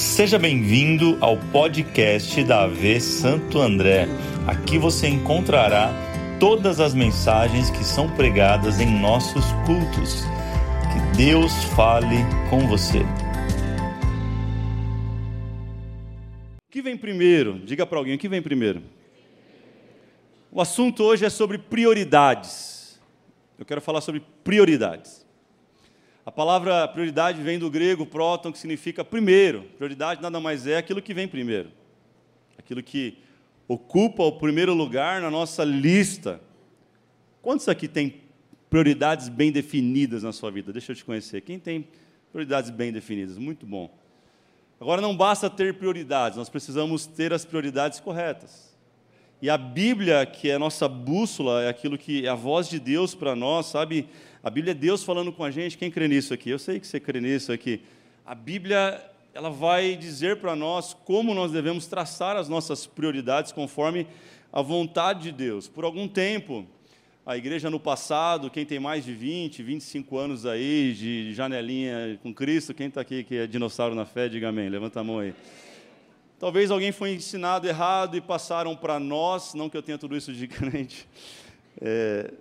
Seja bem-vindo ao podcast da AV Santo André. Aqui você encontrará todas as mensagens que são pregadas em nossos cultos. Que Deus fale com você. O que vem primeiro? Diga para alguém o que vem primeiro. O assunto hoje é sobre prioridades. Eu quero falar sobre prioridades. A palavra prioridade vem do grego próton, que significa primeiro. Prioridade nada mais é aquilo que vem primeiro. Aquilo que ocupa o primeiro lugar na nossa lista. Quantos aqui tem prioridades bem definidas na sua vida? Deixa eu te conhecer. Quem tem prioridades bem definidas? Muito bom. Agora não basta ter prioridades, nós precisamos ter as prioridades corretas. E a Bíblia, que é a nossa bússola, é aquilo que é a voz de Deus para nós, sabe? A Bíblia é Deus falando com a gente. Quem crê nisso aqui? Eu sei que você crê nisso aqui. A Bíblia, ela vai dizer para nós como nós devemos traçar as nossas prioridades conforme a vontade de Deus. Por algum tempo, a igreja no passado, quem tem mais de 20, 25 anos aí de janelinha com Cristo, quem está aqui que é dinossauro na fé, diga amém. Levanta a mão aí. Talvez alguém foi ensinado errado e passaram para nós, não que eu tenha tudo isso de crente, é,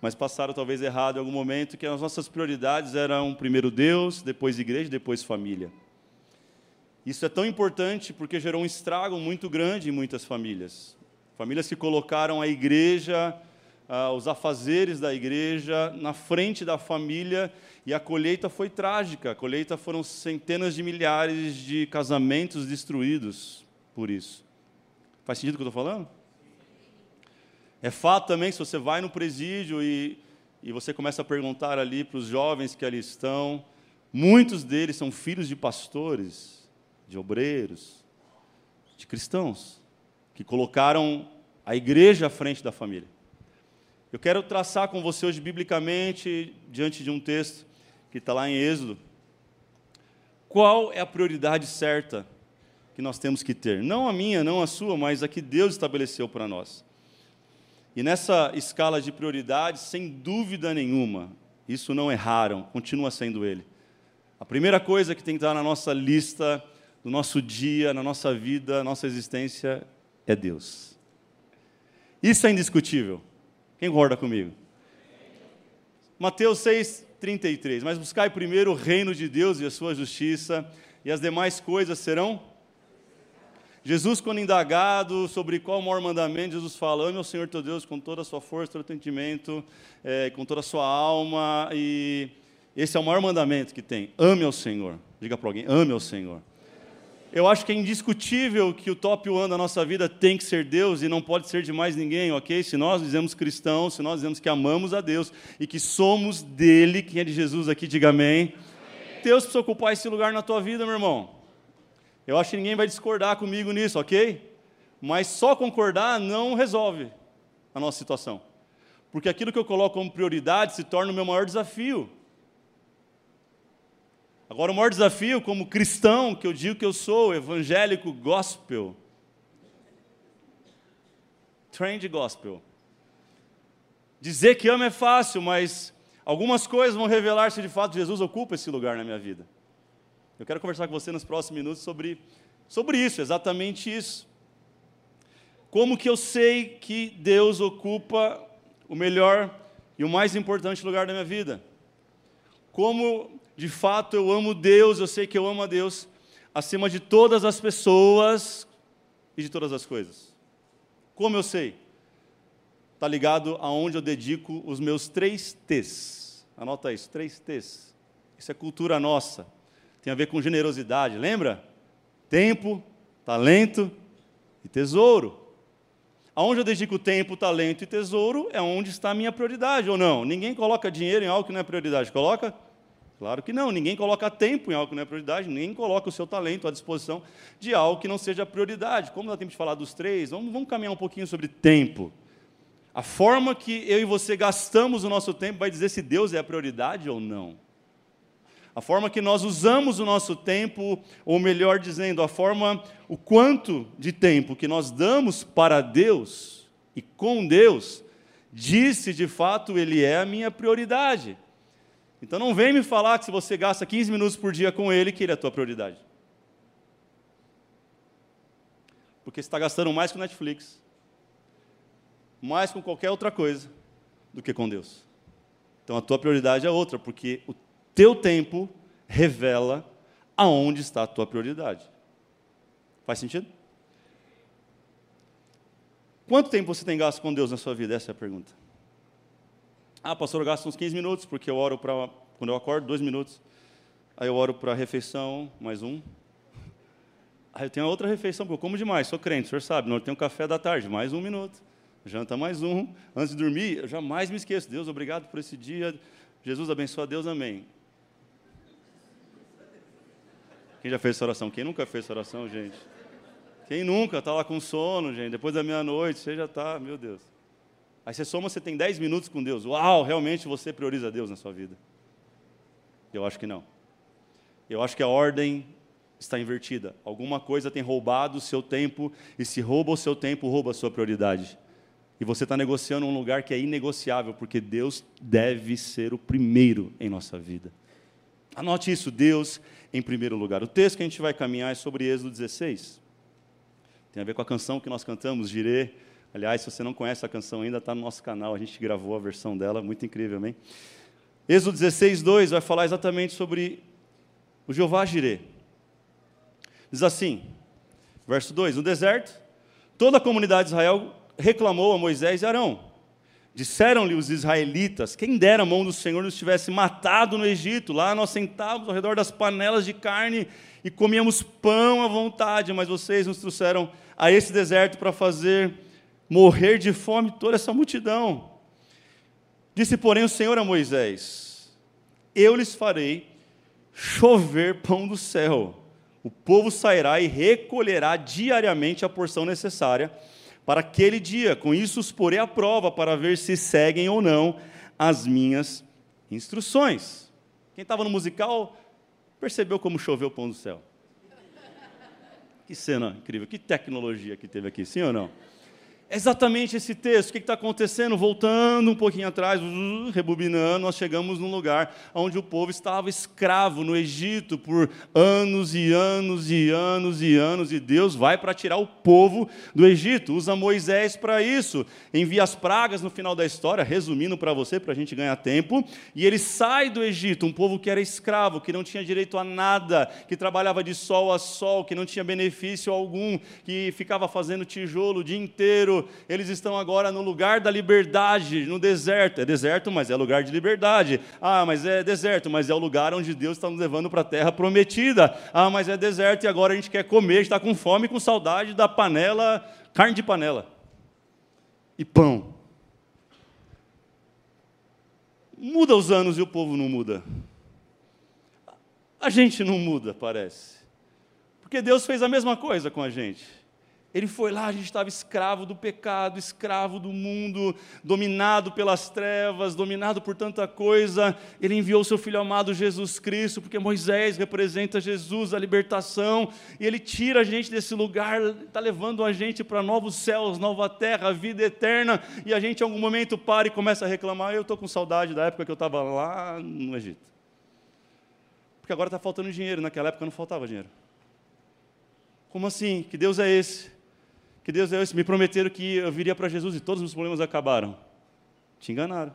mas passaram talvez errado em algum momento, que as nossas prioridades eram primeiro Deus, depois igreja, depois família. Isso é tão importante porque gerou um estrago muito grande em muitas famílias. Famílias que colocaram a igreja, ah, os afazeres da igreja na frente da família e a colheita foi trágica. A colheita foram centenas de milhares de casamentos destruídos por isso. Faz sentido o que eu estou falando? É fato também, se você vai no presídio e, e você começa a perguntar ali para os jovens que ali estão, muitos deles são filhos de pastores, de obreiros, de cristãos, que colocaram a igreja à frente da família. Eu quero traçar com você hoje, biblicamente, diante de um texto que está lá em Êxodo, qual é a prioridade certa que nós temos que ter? Não a minha, não a sua, mas a que Deus estabeleceu para nós. E nessa escala de prioridades, sem dúvida nenhuma, isso não erraram, continua sendo ele. A primeira coisa que tem que estar na nossa lista, do nosso dia, na nossa vida, na nossa existência, é Deus. Isso é indiscutível. Quem concorda comigo? Mateus 6, 33. Mas buscai primeiro o reino de Deus e a sua justiça, e as demais coisas serão. Jesus, quando indagado sobre qual o maior mandamento, Jesus fala: ame ao Senhor teu Deus com toda a sua força, todo o entendimento, é, com toda a sua alma, e esse é o maior mandamento que tem: ame ao Senhor. Diga para alguém: ame ao Senhor. Eu acho que é indiscutível que o top one da nossa vida tem que ser Deus e não pode ser de mais ninguém, ok? Se nós dizemos cristãos, se nós dizemos que amamos a Deus e que somos dele, quem é de Jesus aqui, diga amém. amém. Deus precisa ocupar esse lugar na tua vida, meu irmão. Eu acho que ninguém vai discordar comigo nisso, ok? Mas só concordar não resolve a nossa situação. Porque aquilo que eu coloco como prioridade se torna o meu maior desafio. Agora, o maior desafio, como cristão, que eu digo que eu sou, evangélico gospel, trend gospel. Dizer que amo é fácil, mas algumas coisas vão revelar se de fato Jesus ocupa esse lugar na minha vida. Eu quero conversar com você nos próximos minutos sobre, sobre isso, exatamente isso. Como que eu sei que Deus ocupa o melhor e o mais importante lugar da minha vida? Como de fato eu amo Deus, eu sei que eu amo a Deus acima de todas as pessoas e de todas as coisas. Como eu sei? Está ligado aonde eu dedico os meus três T's. Anota isso, três T's. Isso é cultura nossa. Tem a ver com generosidade, lembra? Tempo, talento e tesouro. Aonde eu dedico tempo, talento e tesouro é onde está a minha prioridade, ou não? Ninguém coloca dinheiro em algo que não é prioridade, coloca? Claro que não, ninguém coloca tempo em algo que não é prioridade, ninguém coloca o seu talento à disposição de algo que não seja prioridade. Como dá tempo de falar dos três, vamos, vamos caminhar um pouquinho sobre tempo. A forma que eu e você gastamos o nosso tempo vai dizer se Deus é a prioridade ou não. A forma que nós usamos o nosso tempo, ou melhor dizendo, a forma, o quanto de tempo que nós damos para Deus e com Deus, diz se de fato Ele é a minha prioridade. Então não vem me falar que se você gasta 15 minutos por dia com ele, que ele é a tua prioridade. Porque você está gastando mais com Netflix, mais com qualquer outra coisa do que com Deus. Então a tua prioridade é outra, porque o teu tempo revela aonde está a tua prioridade. Faz sentido? Quanto tempo você tem gasto com Deus na sua vida? Essa é a pergunta. Ah, pastor, eu gasto uns 15 minutos, porque eu oro para. Quando eu acordo, dois minutos. Aí eu oro para a refeição, mais um. Aí eu tenho outra refeição, porque eu como demais, sou crente, o senhor sabe. Não, eu tenho café da tarde, mais um minuto. Janta mais um. Antes de dormir, eu jamais me esqueço. Deus, obrigado por esse dia. Jesus abençoa Deus, amém. Quem já fez essa oração? Quem nunca fez essa oração, gente? Quem nunca está lá com sono, gente? Depois da meia-noite, você já está, meu Deus. Aí você soma, você tem 10 minutos com Deus. Uau, realmente você prioriza Deus na sua vida? Eu acho que não. Eu acho que a ordem está invertida. Alguma coisa tem roubado o seu tempo, e se rouba o seu tempo, rouba a sua prioridade. E você está negociando um lugar que é inegociável, porque Deus deve ser o primeiro em nossa vida. Anote isso, Deus em primeiro lugar. O texto que a gente vai caminhar é sobre Êxodo 16. Tem a ver com a canção que nós cantamos, Girê. Aliás, se você não conhece a canção ainda, está no nosso canal, a gente gravou a versão dela, muito incrível, amém? Êxodo 16, 2 vai falar exatamente sobre o Jeová Jirê. Diz assim, verso 2: No deserto, toda a comunidade de Israel reclamou a Moisés e Arão. Disseram-lhe os israelitas: Quem dera a mão do Senhor nos tivesse matado no Egito. Lá nós sentávamos ao redor das panelas de carne e comíamos pão à vontade, mas vocês nos trouxeram a esse deserto para fazer morrer de fome toda essa multidão. Disse, porém, o Senhor a Moisés: Eu lhes farei chover pão do céu. O povo sairá e recolherá diariamente a porção necessária para aquele dia. Com isso os porei à prova para ver se seguem ou não as minhas instruções. Quem estava no musical percebeu como choveu o pão do céu. Que cena incrível, que tecnologia que teve aqui, sim ou não? Exatamente esse texto. O que está acontecendo? Voltando um pouquinho atrás, uh, rebobinando, nós chegamos num lugar onde o povo estava escravo no Egito por anos e anos e anos e anos, e Deus vai para tirar o povo do Egito. Usa Moisés para isso. Envia as pragas no final da história, resumindo para você, para a gente ganhar tempo. E ele sai do Egito, um povo que era escravo, que não tinha direito a nada, que trabalhava de sol a sol, que não tinha benefício algum, que ficava fazendo tijolo o dia inteiro eles estão agora no lugar da liberdade, no deserto. É deserto, mas é lugar de liberdade. Ah, mas é deserto, mas é o lugar onde Deus está nos levando para a terra prometida. Ah, mas é deserto e agora a gente quer comer, está com fome, com saudade da panela, carne de panela e pão. Muda os anos e o povo não muda. A gente não muda, parece. Porque Deus fez a mesma coisa com a gente. Ele foi lá, a gente estava escravo do pecado, escravo do mundo, dominado pelas trevas, dominado por tanta coisa. Ele enviou seu filho amado Jesus Cristo, porque Moisés representa Jesus, a libertação, e ele tira a gente desse lugar, está levando a gente para novos céus, nova terra, vida eterna, e a gente em algum momento para e começa a reclamar: eu estou com saudade da época que eu estava lá no Egito. Porque agora está faltando dinheiro, naquela época não faltava dinheiro. Como assim? Que Deus é esse? Que Deus? Me prometeram que eu viria para Jesus e todos os problemas acabaram. Te enganaram.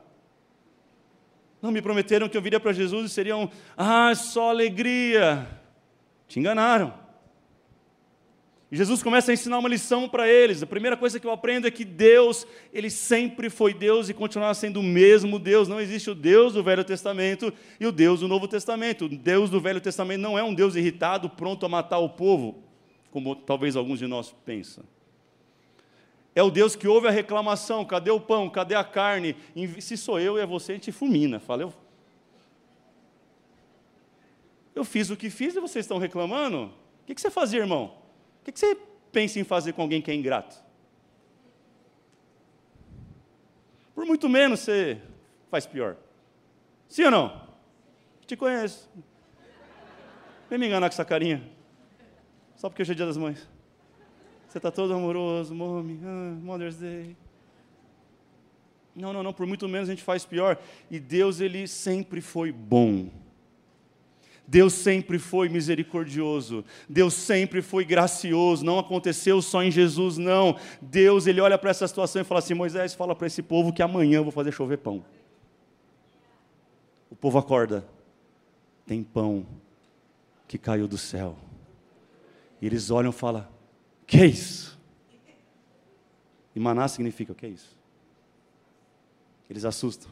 Não, me prometeram que eu viria para Jesus e seriam, ah, só alegria. Te enganaram. E Jesus começa a ensinar uma lição para eles. A primeira coisa que eu aprendo é que Deus, Ele sempre foi Deus e continuará sendo o mesmo Deus. Não existe o Deus do Velho Testamento e o Deus do Novo Testamento. O Deus do Velho Testamento não é um Deus irritado, pronto a matar o povo, como talvez alguns de nós pensam. É o Deus que ouve a reclamação: cadê o pão, cadê a carne? Se sou eu e é você, a gente fulmina. Fala, eu, fiz o que fiz e vocês estão reclamando? O que você fazia, irmão? O que você pensa em fazer com alguém que é ingrato? Por muito menos você faz pior. Sim ou não? Te conheço. Vem me enganar com essa carinha. Só porque hoje é dia das mães. Você está todo amoroso, mommy, ah, Mother's Day. Não, não, não, por muito menos a gente faz pior. E Deus, Ele sempre foi bom. Deus sempre foi misericordioso, Deus sempre foi gracioso, não aconteceu só em Jesus, não. Deus, ele olha para essa situação e fala assim: Moisés, fala para esse povo que amanhã eu vou fazer chover pão. O povo acorda, tem pão que caiu do céu. E eles olham e falam: Que é isso? E maná significa o que é isso? Eles assustam.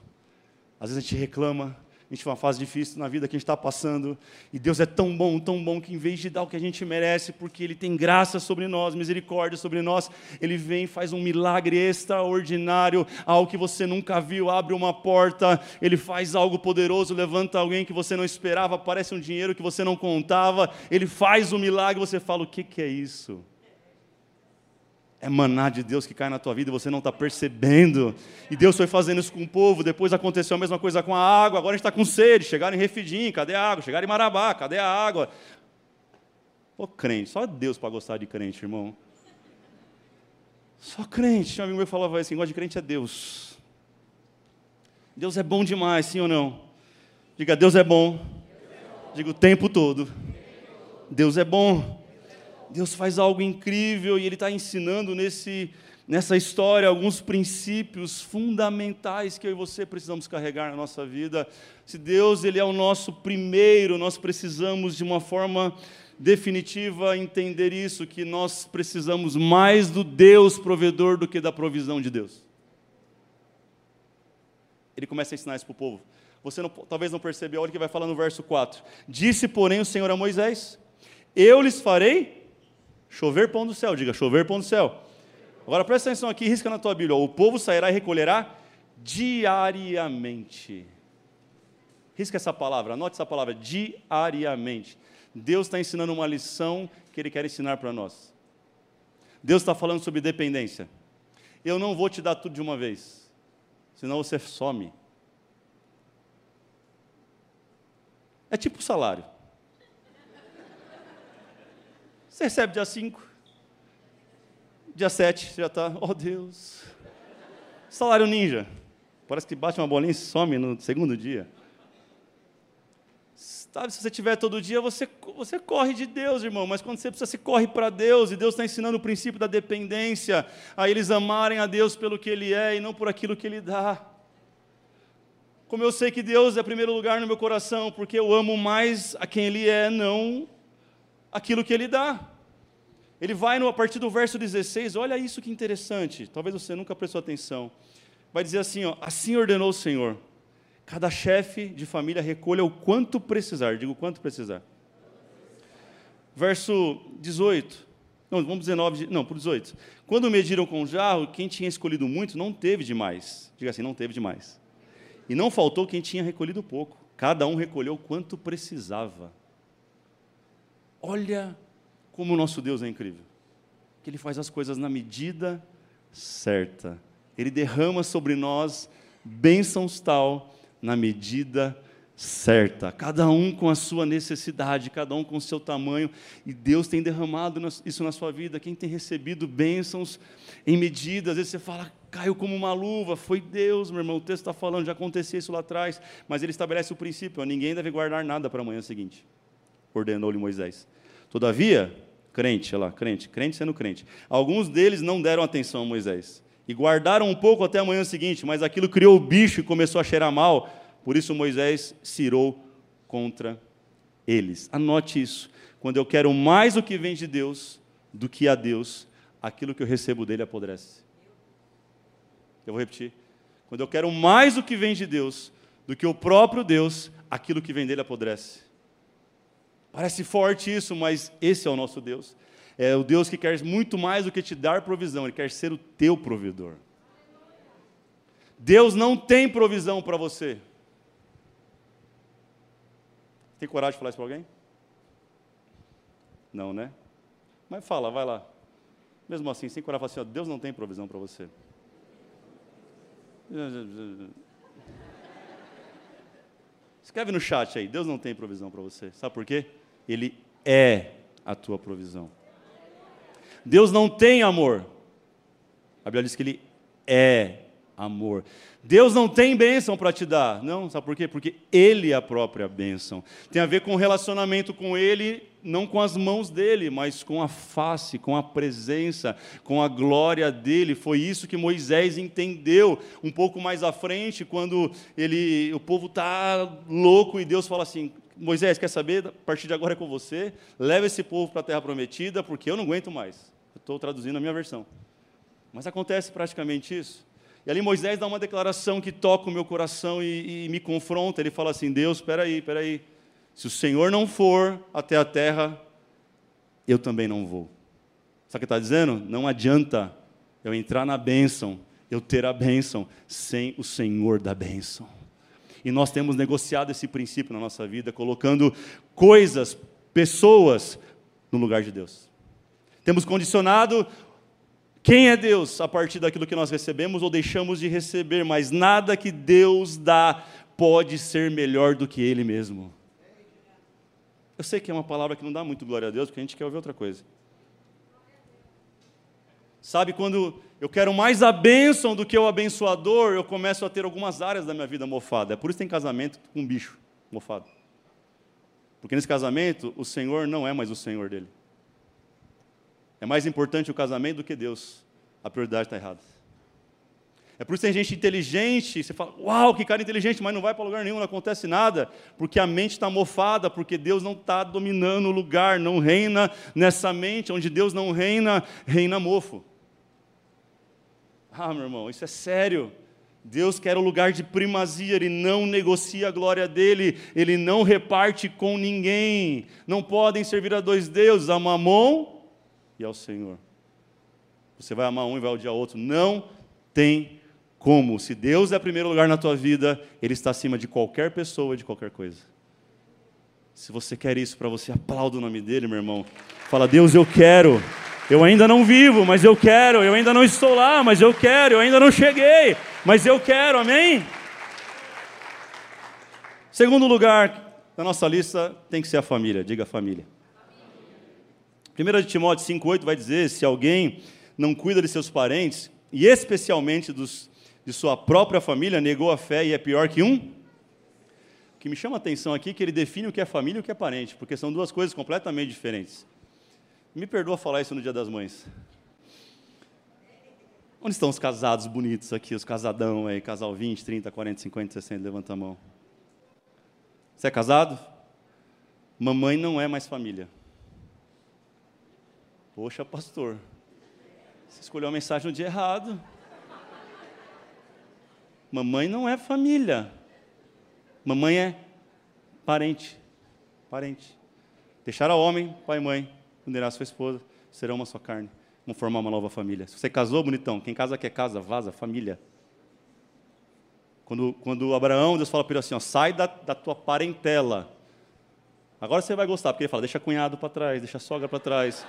Às vezes a gente reclama, a gente tem uma fase difícil na vida que a gente está passando, e Deus é tão bom, tão bom, que em vez de dar o que a gente merece, porque Ele tem graça sobre nós, misericórdia sobre nós, Ele vem e faz um milagre extraordinário, algo que você nunca viu, abre uma porta, Ele faz algo poderoso, levanta alguém que você não esperava, aparece um dinheiro que você não contava, Ele faz um milagre, você fala: o que, que é isso? É maná de Deus que cai na tua vida e você não está percebendo. E Deus foi fazendo isso com o povo, depois aconteceu a mesma coisa com a água, agora a gente está com sede. Chegaram em Refidim, cadê a água? Chegaram em Marabá, cadê a água? Ô crente, só Deus para gostar de crente, irmão. Só crente. Um amigo meu falava assim: gosta de crente é Deus. Deus é bom demais, sim ou não? Diga, Deus é bom. Diga o tempo todo. Deus é bom. Deus faz algo incrível e Ele está ensinando nesse, nessa história alguns princípios fundamentais que eu e você precisamos carregar na nossa vida. Se Deus ele é o nosso primeiro, nós precisamos de uma forma definitiva entender isso, que nós precisamos mais do Deus provedor do que da provisão de Deus. Ele começa a ensinar isso para o povo. Você não, talvez não percebeu, olha o que vai falar no verso 4. Disse, porém, o Senhor a Moisés: Eu lhes farei Chover pão do céu, diga chover pão do céu. Agora presta atenção aqui, risca na tua Bíblia. O povo sairá e recolherá diariamente. Risca essa palavra, anote essa palavra, diariamente. Deus está ensinando uma lição que Ele quer ensinar para nós. Deus está falando sobre dependência. Eu não vou te dar tudo de uma vez, senão você some. É tipo salário. Você recebe dia 5, dia 7, você já está, oh Deus. Salário ninja. Parece que bate uma bolinha e some no segundo dia. Sabe, se você tiver todo dia, você, você corre de Deus, irmão, mas quando você precisa, você corre para Deus, e Deus está ensinando o princípio da dependência, a eles amarem a Deus pelo que Ele é e não por aquilo que Ele dá. Como eu sei que Deus é primeiro lugar no meu coração, porque eu amo mais a quem Ele é, não aquilo que ele dá. Ele vai no, a partir do verso 16, olha isso que interessante, talvez você nunca prestou atenção. Vai dizer assim: ó, assim ordenou o Senhor, cada chefe de família recolha o quanto precisar, digo quanto precisar. Verso 18, não, vamos 19, não, por 18. Quando mediram com o jarro, quem tinha escolhido muito não teve demais. Diga assim, não teve demais. E não faltou quem tinha recolhido pouco. Cada um recolheu quanto precisava. Olha como o nosso Deus é incrível. Que Ele faz as coisas na medida certa. Ele derrama sobre nós bênçãos tal na medida certa. Cada um com a sua necessidade, cada um com o seu tamanho. E Deus tem derramado isso na sua vida. Quem tem recebido bênçãos em medida, às vezes você fala, caiu como uma luva. Foi Deus, meu irmão. O texto está falando, já acontecia isso lá atrás. Mas ele estabelece o princípio: ninguém deve guardar nada para amanhã seguinte ordenou-lhe Moisés. Todavia, crente, olha lá, crente, crente sendo crente, alguns deles não deram atenção a Moisés e guardaram um pouco até a manhã seguinte, mas aquilo criou o bicho e começou a cheirar mal, por isso Moisés cirou contra eles. Anote isso. Quando eu quero mais o que vem de Deus do que a Deus, aquilo que eu recebo dele apodrece. Eu vou repetir. Quando eu quero mais o que vem de Deus do que o próprio Deus, aquilo que vem dele apodrece. Parece forte isso, mas esse é o nosso Deus. É o Deus que quer muito mais do que te dar provisão, Ele quer ser o teu provedor. Deus não tem provisão para você. Tem coragem de falar isso para alguém? Não, né? Mas fala, vai lá. Mesmo assim, sem coragem, fala assim: ó, Deus não tem provisão para você. Escreve no chat aí: Deus não tem provisão para você. Sabe por quê? Ele é a tua provisão. Deus não tem amor. A Bíblia diz que Ele é amor. Deus não tem bênção para te dar. Não, sabe por quê? Porque Ele é a própria bênção. Tem a ver com o relacionamento com Ele, não com as mãos dele, mas com a face, com a presença, com a glória dele. Foi isso que Moisés entendeu um pouco mais à frente, quando ele, o povo está louco e Deus fala assim: Moisés, quer saber? A partir de agora é com você. Leva esse povo para a terra prometida, porque eu não aguento mais. Estou traduzindo a minha versão. Mas acontece praticamente isso. E ali Moisés dá uma declaração que toca o meu coração e, e me confronta. Ele fala assim: Deus, espera aí, espera aí. Se o Senhor não for até a terra, eu também não vou. Sabe o que está dizendo? Não adianta eu entrar na bênção, eu ter a bênção, sem o Senhor da bênção. E nós temos negociado esse princípio na nossa vida, colocando coisas, pessoas, no lugar de Deus. Temos condicionado quem é Deus a partir daquilo que nós recebemos ou deixamos de receber, mas nada que Deus dá pode ser melhor do que Ele mesmo. Eu sei que é uma palavra que não dá muito glória a Deus, porque a gente quer ouvir outra coisa. Sabe, quando eu quero mais a bênção do que o abençoador, eu começo a ter algumas áreas da minha vida mofada. É por isso que tem casamento com um bicho mofado. Porque nesse casamento, o Senhor não é mais o Senhor dele. É mais importante o casamento do que Deus. A prioridade está errada. É por isso que tem gente inteligente, você fala, uau, que cara inteligente, mas não vai para lugar nenhum, não acontece nada, porque a mente está mofada, porque Deus não está dominando o lugar, não reina nessa mente, onde Deus não reina, reina mofo. Ah, meu irmão, isso é sério. Deus quer o lugar de primazia, Ele não negocia a glória dEle, Ele não reparte com ninguém. Não podem servir a dois deuses, a Mamon e ao Senhor. Você vai amar um e vai odiar outro. Não tem como. Se Deus é o primeiro lugar na tua vida, Ele está acima de qualquer pessoa, de qualquer coisa. Se você quer isso para você, aplauda o nome dele, meu irmão. Fala, Deus, eu quero. Eu ainda não vivo, mas eu quero. Eu ainda não estou lá, mas eu quero. Eu ainda não cheguei, mas eu quero. Amém? Segundo lugar na nossa lista tem que ser a família. Diga família. 1 de Timóteo 5,8 vai dizer: se alguém não cuida de seus parentes, e especialmente dos, de sua própria família, negou a fé e é pior que um. O que me chama a atenção aqui é que ele define o que é família e o que é parente, porque são duas coisas completamente diferentes. Me perdoa falar isso no Dia das Mães. Onde estão os casados bonitos aqui, os casadão aí, casal 20, 30, 40, 50, 60, levanta a mão. Você é casado? Mamãe não é mais família. Poxa, pastor, você escolheu a mensagem no dia errado. Mamãe não é família. Mamãe é parente. Parente. Deixar a homem, pai e mãe, unirá sua esposa, serão uma só carne. Vão formar uma nova família. Se você casou, bonitão, quem casa quer casa, vaza, família. Quando, quando Abraão, Deus fala para ele assim: ó, sai da, da tua parentela. Agora você vai gostar, porque ele fala: deixa cunhado para trás, deixa sogra para trás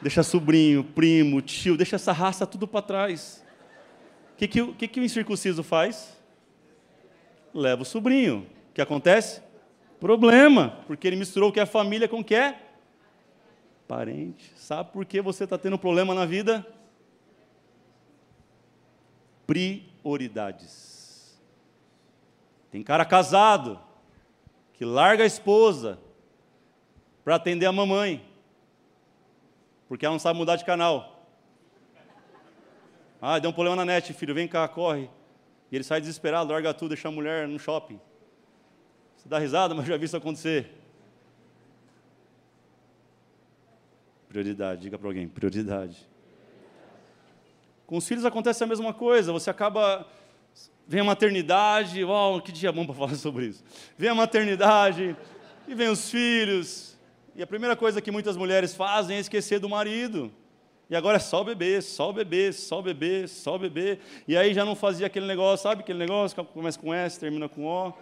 deixa sobrinho, primo, tio, deixa essa raça tudo para trás. O que, que, que, que o incircunciso faz? Leva o sobrinho. O que acontece? Problema, porque ele misturou o que é família com o que é parente. Sabe por que você está tendo problema na vida? Prioridades. Tem cara casado que larga a esposa para atender a mamãe porque ela não sabe mudar de canal. Ah, deu um problema na net, filho, vem cá, corre. E ele sai desesperado, larga tudo, deixa a mulher no shopping. Você dá risada, mas já vi isso acontecer. Prioridade, diga para alguém, prioridade. Com os filhos acontece a mesma coisa, você acaba. Vem a maternidade, uau, que dia bom para falar sobre isso. Vem a maternidade, e vem os filhos, e a primeira coisa que muitas mulheres fazem é esquecer do marido. E agora é só o bebê, só o bebê, só o bebê, só o bebê. E aí já não fazia aquele negócio, sabe aquele negócio que começa com S, termina com O.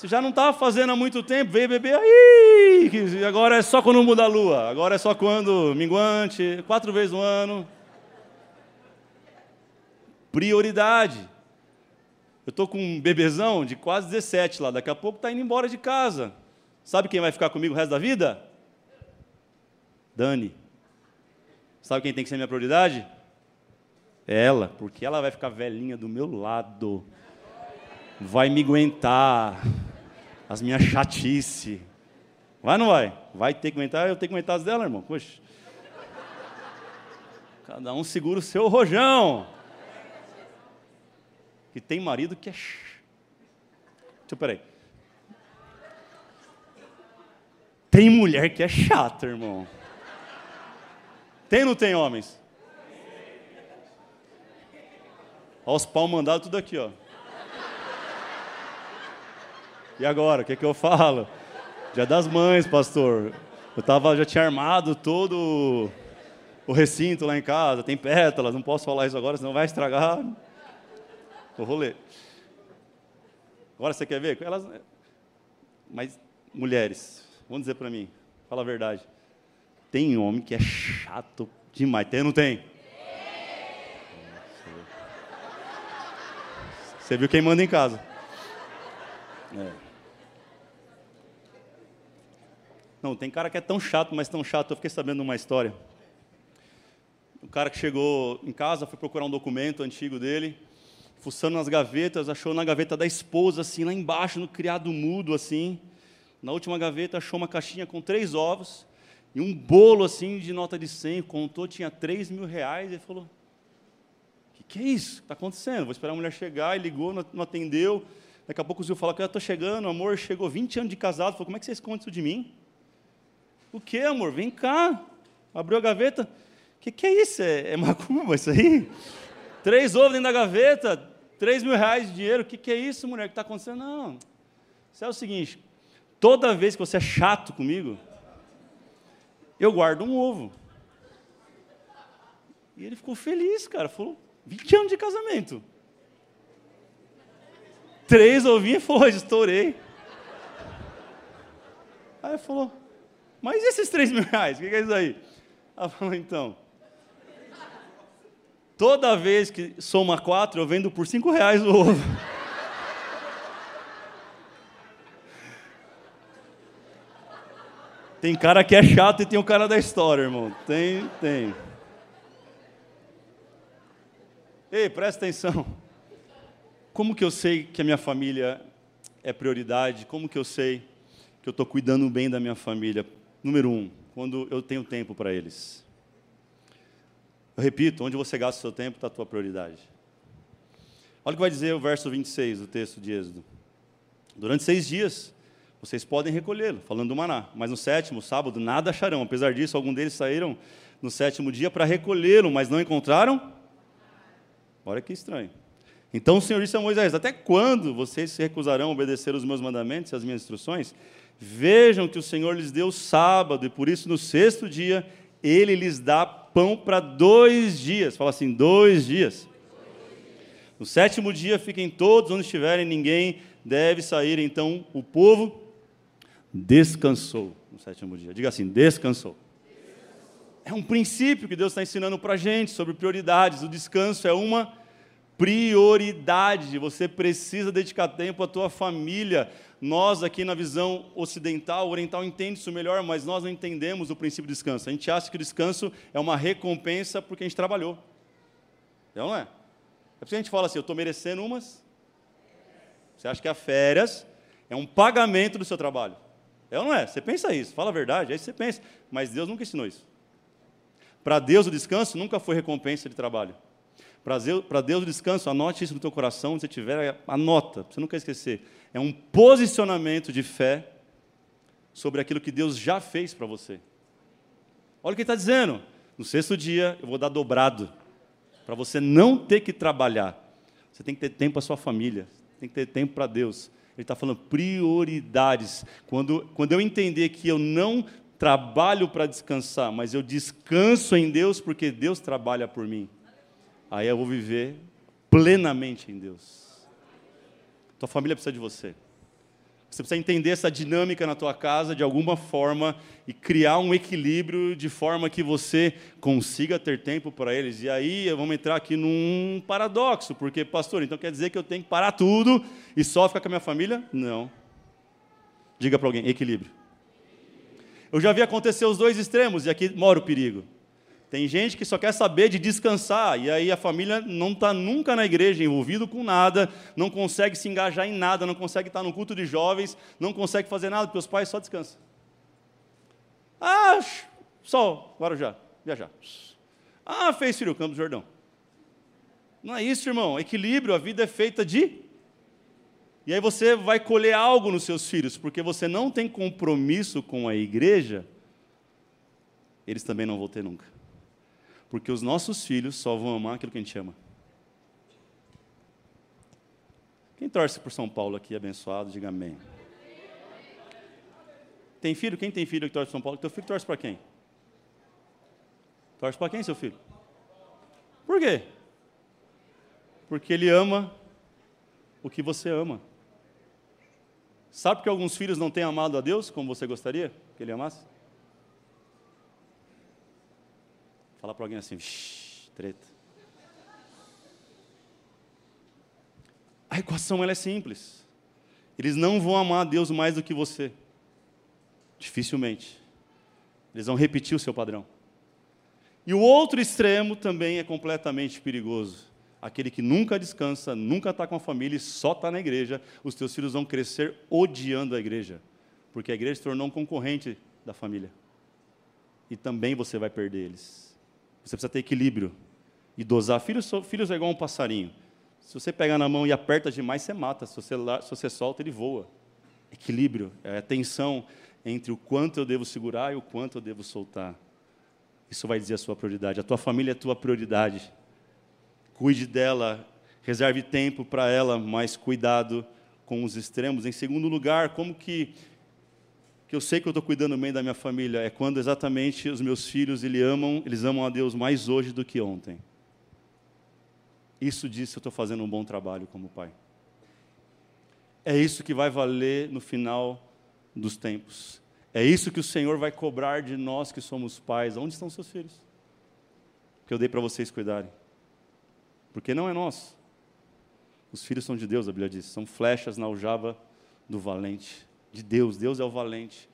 Você já não estava fazendo há muito tempo, veio bebê aí. Agora é só quando muda a lua. Agora é só quando minguante, quatro vezes no ano. Prioridade. Eu estou com um bebezão de quase 17 lá, daqui a pouco está indo embora de casa. Sabe quem vai ficar comigo o resto da vida? Dani. Sabe quem tem que ser minha prioridade? Ela, porque ela vai ficar velhinha do meu lado. Vai me aguentar. As minhas chatice. Vai ou não vai? Vai ter que aguentar, eu tenho que aguentar as dela, irmão. Poxa. Cada um segura o seu rojão. Que tem marido que é. Deixa eu, peraí. Tem mulher que é chata, irmão. Tem ou não tem homens? Olha os pau mandados tudo aqui, ó. E agora, o que, que eu falo? Dia das mães, pastor. Eu tava, já tinha armado todo o recinto lá em casa, tem pétalas, não posso falar isso agora, senão vai estragar o rolê. Agora você quer ver? Elas, mas, mulheres, vamos dizer para mim, fala a verdade. Tem homem que é chato demais. Tem ou não tem? Você viu quem manda em casa. É. Não, tem cara que é tão chato, mas tão chato. Eu fiquei sabendo uma história. O cara que chegou em casa, foi procurar um documento antigo dele, fuçando nas gavetas, achou na gaveta da esposa, assim, lá embaixo, no criado mudo, assim. Na última gaveta, achou uma caixinha com três ovos e um bolo, assim, de nota de 100. Contou, tinha três mil reais. Ele falou: que é isso? O que está acontecendo? Vou esperar a mulher chegar, e ligou, não atendeu. Daqui a pouco o Zil fala que eu estou chegando, amor, chegou 20 anos de casado. Falou, como é que você esconde isso de mim? O que, amor? Vem cá. Abriu a gaveta. O que, que é isso? É, é macumba isso aí? Três ovos dentro da gaveta, três mil reais de dinheiro. O que, que é isso, mulher? O que está acontecendo? Não. Isso é o seguinte: toda vez que você é chato comigo, eu guardo um ovo. E ele ficou feliz, cara. Falou, 20 anos de casamento. Três ovinhos falou, estourei. Aí ele falou, mas e esses 3 mil reais? O que é isso aí? Ela falou, então. Toda vez que soma quatro, eu vendo por 5 reais o ovo. Tem cara que é chato e tem o cara da história, irmão. Tem, tem. Ei, presta atenção. Como que eu sei que a minha família é prioridade? Como que eu sei que eu estou cuidando bem da minha família? Número um, quando eu tenho tempo para eles. Eu repito, onde você gasta o seu tempo está a tua prioridade. Olha o que vai dizer o verso 26 do texto de Êxodo. Durante seis dias, vocês podem recolhê-lo, falando do maná. Mas no sétimo, sábado, nada acharão. Apesar disso, alguns deles saíram no sétimo dia para recolhê-lo, mas não encontraram Olha que estranho. Então o Senhor disse a Moisés: Até quando vocês se recusarão a obedecer os meus mandamentos e as minhas instruções? Vejam que o Senhor lhes deu sábado, e por isso no sexto dia ele lhes dá pão para dois dias. Fala assim: dois dias. No sétimo dia fiquem todos onde estiverem, ninguém deve sair. Então o povo descansou no sétimo dia. Diga assim: descansou. É um princípio que Deus está ensinando para a gente sobre prioridades. O descanso é uma prioridade. Você precisa dedicar tempo à tua família. Nós aqui na visão ocidental, oriental entende isso melhor, mas nós não entendemos o princípio do descanso. A gente acha que o descanso é uma recompensa porque a gente trabalhou. Então não é. É por isso que a gente fala assim, eu estou merecendo umas. Você acha que a férias é um pagamento do seu trabalho. É ou não é? Você pensa isso, fala a verdade, aí você pensa. Mas Deus nunca ensinou isso. Para Deus o descanso nunca foi recompensa de trabalho. Para Deus o descanso, anote isso no teu coração, se tiver, anota, você nunca esquecer. É um posicionamento de fé sobre aquilo que Deus já fez para você. Olha o que ele está dizendo. No sexto dia eu vou dar dobrado, para você não ter que trabalhar. Você tem que ter tempo para sua família, tem que ter tempo para Deus. Ele está falando prioridades. Quando, quando eu entender que eu não trabalho para descansar, mas eu descanso em Deus porque Deus trabalha por mim. Aí eu vou viver plenamente em Deus. Tua família precisa de você. Você precisa entender essa dinâmica na tua casa de alguma forma e criar um equilíbrio de forma que você consiga ter tempo para eles. E aí vamos entrar aqui num paradoxo, porque, pastor, então quer dizer que eu tenho que parar tudo e só ficar com a minha família? Não. Diga para alguém: equilíbrio. Eu já vi acontecer os dois extremos, e aqui mora o perigo. Tem gente que só quer saber de descansar, e aí a família não está nunca na igreja, envolvido com nada, não consegue se engajar em nada, não consegue estar no culto de jovens, não consegue fazer nada, porque os pais só descansam. Ah, sol, Guarujá, viajar. Ah, fez filho, Campo do Jordão. Não é isso, irmão. Equilíbrio, a vida é feita de. E aí você vai colher algo nos seus filhos, porque você não tem compromisso com a igreja, eles também não vão ter nunca. Porque os nossos filhos só vão amar aquilo que a gente ama. Quem torce por São Paulo aqui, abençoado, diga amém. Tem filho? Quem tem filho que torce por São Paulo? Teu filho torce para quem? Torce para quem, seu filho? Por quê? Porque ele ama o que você ama. Sabe que alguns filhos não têm amado a Deus como você gostaria que ele amasse? Fala para alguém assim, treta. A equação ela é simples. Eles não vão amar a Deus mais do que você. Dificilmente. Eles vão repetir o seu padrão. E o outro extremo também é completamente perigoso. Aquele que nunca descansa, nunca está com a família e só está na igreja, os teus filhos vão crescer odiando a igreja, porque a igreja se tornou um concorrente da família. E também você vai perder eles. Você precisa ter equilíbrio e dosar. Filhos, filhos é igual um passarinho. Se você pegar na mão e aperta demais, você mata. Se você, se você solta, ele voa. Equilíbrio, é a tensão entre o quanto eu devo segurar e o quanto eu devo soltar. Isso vai dizer a sua prioridade. A tua família é a tua prioridade. Cuide dela, reserve tempo para ela, mas cuidado com os extremos. Em segundo lugar, como que que eu sei que eu estou cuidando bem da minha família é quando exatamente os meus filhos eles amam, eles amam a Deus mais hoje do que ontem. Isso diz que eu estou fazendo um bom trabalho como pai. É isso que vai valer no final dos tempos. É isso que o Senhor vai cobrar de nós que somos pais. Onde estão seus filhos? Que eu dei para vocês cuidarem. Porque não é nosso. Os filhos são de Deus, a Bíblia diz. São flechas na aljava do valente de Deus. Deus é o valente.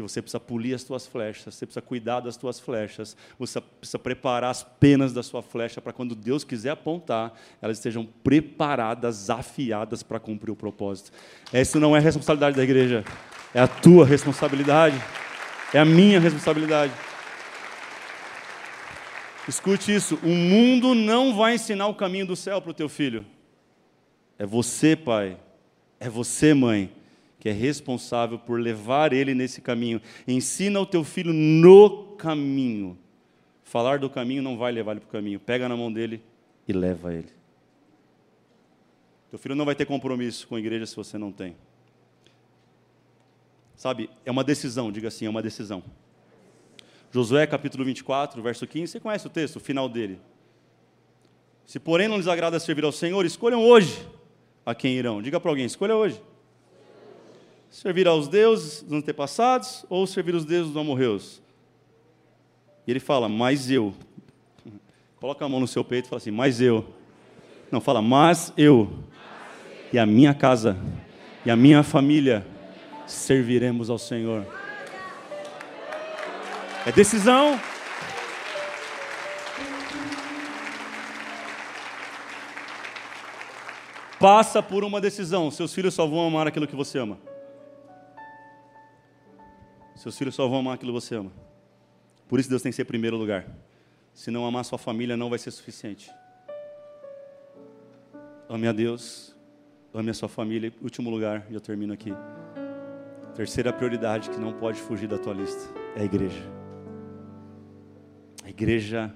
E você precisa polir as tuas flechas, você precisa cuidar das tuas flechas, você precisa preparar as penas da sua flecha para quando Deus quiser apontar, elas estejam preparadas, afiadas para cumprir o propósito. Essa não é a responsabilidade da igreja, é a tua responsabilidade, é a minha responsabilidade. Escute isso: o mundo não vai ensinar o caminho do céu para o teu filho. É você, pai, é você, mãe, que é responsável por levar ele nesse caminho. Ensina o teu filho no caminho. Falar do caminho não vai levar ele para o caminho. Pega na mão dele e leva ele. Teu filho não vai ter compromisso com a igreja se você não tem. Sabe, é uma decisão, diga assim, é uma decisão. Josué capítulo 24, verso 15, você conhece o texto, o final dele. Se porém não lhes agrada servir ao Senhor, escolham hoje a quem irão. Diga para alguém, escolha hoje. Servir aos deuses dos antepassados ou servir os deuses dos amorreus? E ele fala, mas eu. Coloca a mão no seu peito e fala assim, mas eu. Não, fala, mas eu. E a minha casa e a minha família serviremos ao Senhor. É decisão. Passa por uma decisão. Seus filhos só vão amar aquilo que você ama. Seus filhos só vão amar aquilo que você ama. Por isso Deus tem que ser primeiro lugar. Se não amar sua família, não vai ser suficiente. Ame a Deus, ame a sua família. Último lugar, e eu termino aqui. Terceira prioridade que não pode fugir da tua lista é a igreja. A igreja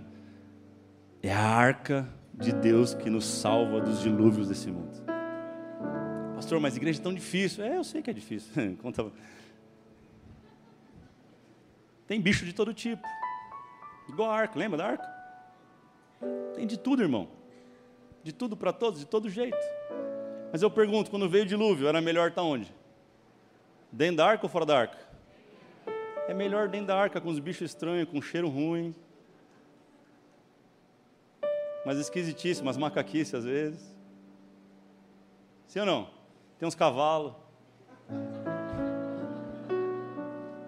é a arca de Deus que nos salva dos dilúvios desse mundo. Pastor, mas igreja é tão difícil. É, eu sei que é difícil. Conta tem bicho de todo tipo. Igual a arca, lembra da arca? Tem de tudo, irmão. De tudo para todos, de todo jeito. Mas eu pergunto, quando veio o dilúvio, era melhor estar onde? Dentro da arca ou fora da arca? É melhor dentro da arca, com os bichos estranhos, com cheiro ruim. Mas esquisitíssimo, as macaquices às vezes. Sim ou não? Tem uns cavalos.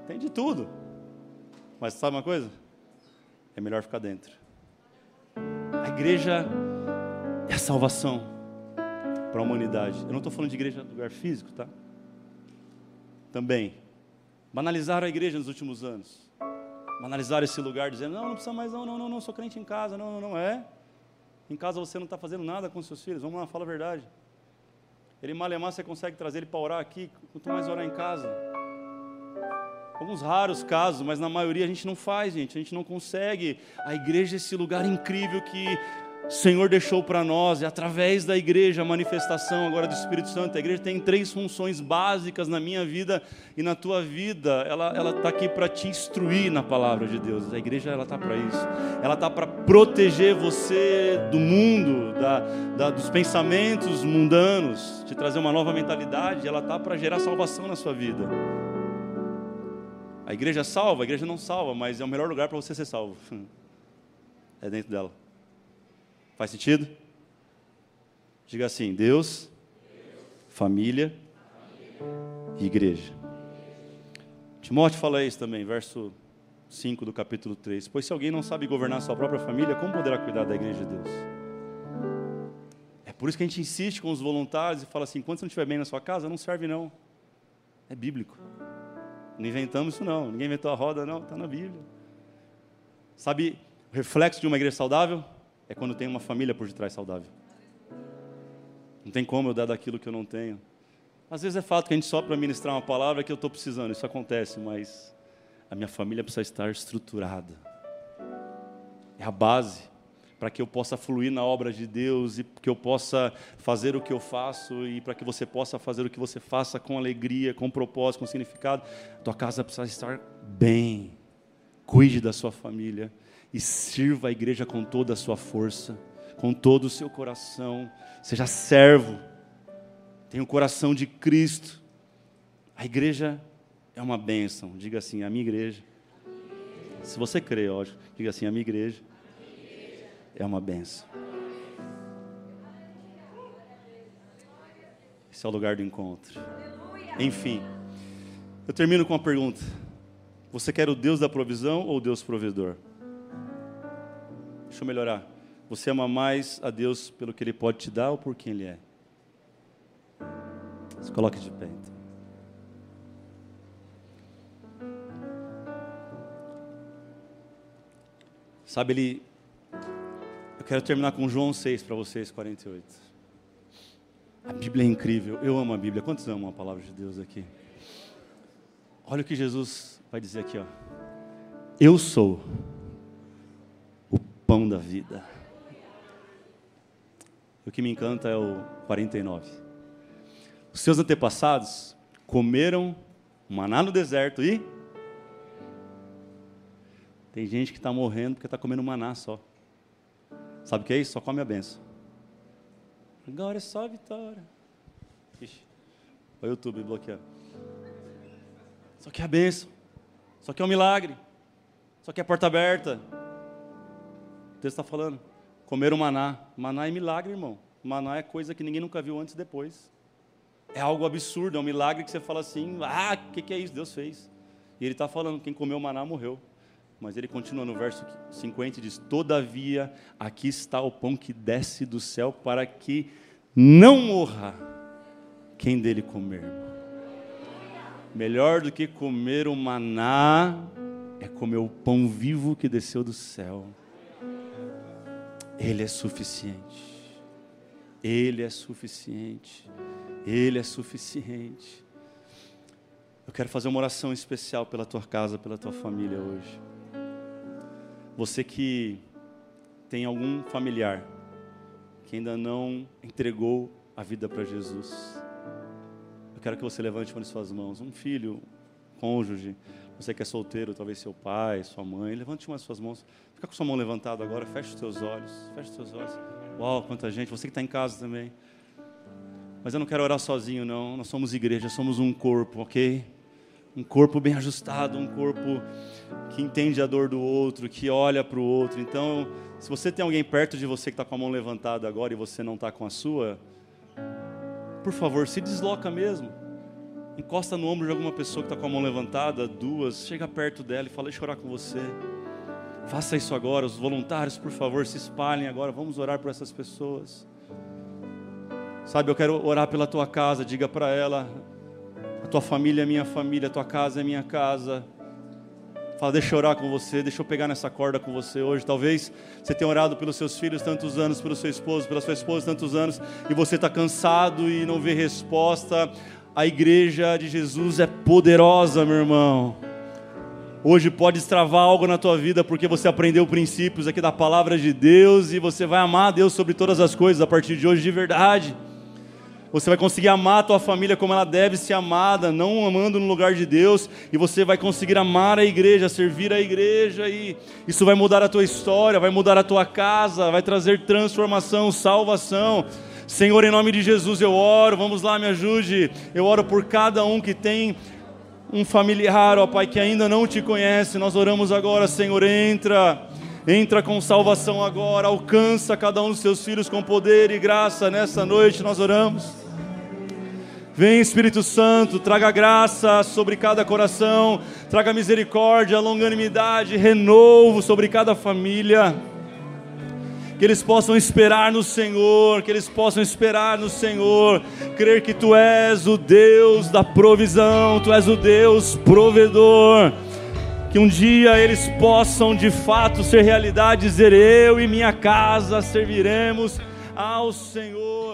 Tem de tudo. Mas sabe uma coisa? é melhor ficar dentro. A igreja é a salvação para a humanidade. Eu não estou falando de igreja no lugar físico, tá? Também. Banalizaram a igreja nos últimos anos. Banalizaram esse lugar dizendo, não, não precisa mais, não, não, não, não, sou crente em casa, não, não, não é. Em casa você não está fazendo nada com seus filhos, vamos lá, fala a verdade. Ele malemar, você consegue trazer ele para orar aqui, quanto mais orar em casa. Alguns raros casos, mas na maioria a gente não faz, gente, a gente não consegue. A igreja é esse lugar incrível que o Senhor deixou para nós, e através da igreja, a manifestação agora do Espírito Santo. A igreja tem três funções básicas na minha vida e na tua vida. Ela está aqui para te instruir na palavra de Deus. A igreja ela está para isso. Ela está para proteger você do mundo, da, da, dos pensamentos mundanos, te trazer uma nova mentalidade. Ela está para gerar salvação na sua vida. A igreja salva, a igreja não salva, mas é o melhor lugar para você ser salvo. É dentro dela. Faz sentido? Diga assim: Deus, família e igreja. Timóteo fala isso também, verso 5 do capítulo 3. Pois se alguém não sabe governar sua própria família, como poderá cuidar da igreja de Deus? É por isso que a gente insiste com os voluntários e fala assim: quando você não estiver bem na sua casa, não serve não. É bíblico. Não inventamos isso não. Ninguém inventou a roda, não. Está na Bíblia. Sabe o reflexo de uma igreja saudável? é quando tem uma família por detrás saudável. Não tem como eu dar daquilo que eu não tenho. Às vezes é fato que a gente só para ministrar uma palavra que eu estou precisando, isso acontece, mas a minha família precisa estar estruturada. É a base para que eu possa fluir na obra de Deus e que eu possa fazer o que eu faço e para que você possa fazer o que você faça com alegria, com propósito, com significado. Tua casa precisa estar bem. Cuide da sua família e sirva a igreja com toda a sua força, com todo o seu coração. Seja servo, tenha o coração de Cristo. A igreja é uma bênção. Diga assim, a minha igreja. Se você crê, ó, diga assim, a minha igreja é uma bênção. Esse é o lugar do encontro. Enfim, eu termino com uma pergunta. Você quer o Deus da provisão ou o Deus provedor? Deixa eu melhorar. Você ama mais a Deus pelo que Ele pode te dar ou por quem Ele é? Se coloque de pé. Então. Sabe, ele. Quero terminar com João 6 para vocês, 48. A Bíblia é incrível. Eu amo a Bíblia. Quantos amam a palavra de Deus aqui? Olha o que Jesus vai dizer aqui, ó. Eu sou pão da vida. O que me encanta é o 49. Os seus antepassados comeram maná no deserto e. Tem gente que está morrendo porque está comendo maná só. Sabe o que é isso? Só come a benção. Agora é só a vitória. Ixi, o YouTube bloqueando. Só que é a benção. Só que é um milagre. Só que é a porta aberta. O texto está falando. Comeram maná. Maná é milagre, irmão. Maná é coisa que ninguém nunca viu antes e depois. É algo absurdo, é um milagre que você fala assim: ah, o que, que é isso? Deus fez. E ele está falando: quem comeu maná morreu. Mas ele continua no verso 50 e diz: Todavia, aqui está o pão que desce do céu para que não morra quem dele comer. Melhor do que comer o maná é comer o pão vivo que desceu do céu. Ele é suficiente. Ele é suficiente. Ele é suficiente. Eu quero fazer uma oração especial pela tua casa, pela tua família hoje. Você que tem algum familiar que ainda não entregou a vida para Jesus. Eu quero que você levante uma de suas mãos, um filho, cônjuge, você que é solteiro, talvez seu pai, sua mãe, levante uma de suas mãos. Fica com sua mão levantada agora, feche os teus olhos, feche os teus olhos. Uau, quanta gente, você que está em casa também. Mas eu não quero orar sozinho, não. Nós somos igreja, somos um corpo, ok? Um corpo bem ajustado, um corpo que entende a dor do outro, que olha para o outro. Então, se você tem alguém perto de você que está com a mão levantada agora e você não está com a sua, por favor, se desloca mesmo encosta no ombro de alguma pessoa que está com a mão levantada, duas, chega perto dela e fala: Deixa eu orar com você. Faça isso agora, os voluntários, por favor, se espalhem agora. Vamos orar por essas pessoas. Sabe, eu quero orar pela tua casa, diga para ela: a tua família é minha família, a tua casa é minha casa. Fala, deixa eu orar com você, deixa eu pegar nessa corda com você hoje. Talvez você tenha orado pelos seus filhos tantos anos, pelo seu esposo, pela sua esposa tantos anos, e você está cansado e não vê resposta. A igreja de Jesus é poderosa, meu irmão. Hoje pode destravar algo na tua vida porque você aprendeu princípios aqui da palavra de Deus e você vai amar a Deus sobre todas as coisas a partir de hoje de verdade. Você vai conseguir amar a tua família como ela deve ser amada, não amando no lugar de Deus, e você vai conseguir amar a igreja, servir a igreja, e isso vai mudar a tua história, vai mudar a tua casa, vai trazer transformação, salvação. Senhor, em nome de Jesus eu oro, vamos lá, me ajude. Eu oro por cada um que tem um familiar, ó Pai, que ainda não te conhece, nós oramos agora, Senhor, entra, entra com salvação agora, alcança cada um dos seus filhos com poder e graça nessa noite, nós oramos. Vem Espírito Santo, traga graça sobre cada coração, traga misericórdia, longanimidade, renovo sobre cada família que eles possam esperar no Senhor, que eles possam esperar no Senhor, crer que Tu és o Deus da provisão, Tu és o Deus provedor. Que um dia eles possam de fato ser realidade, dizer: Eu e minha casa serviremos ao Senhor.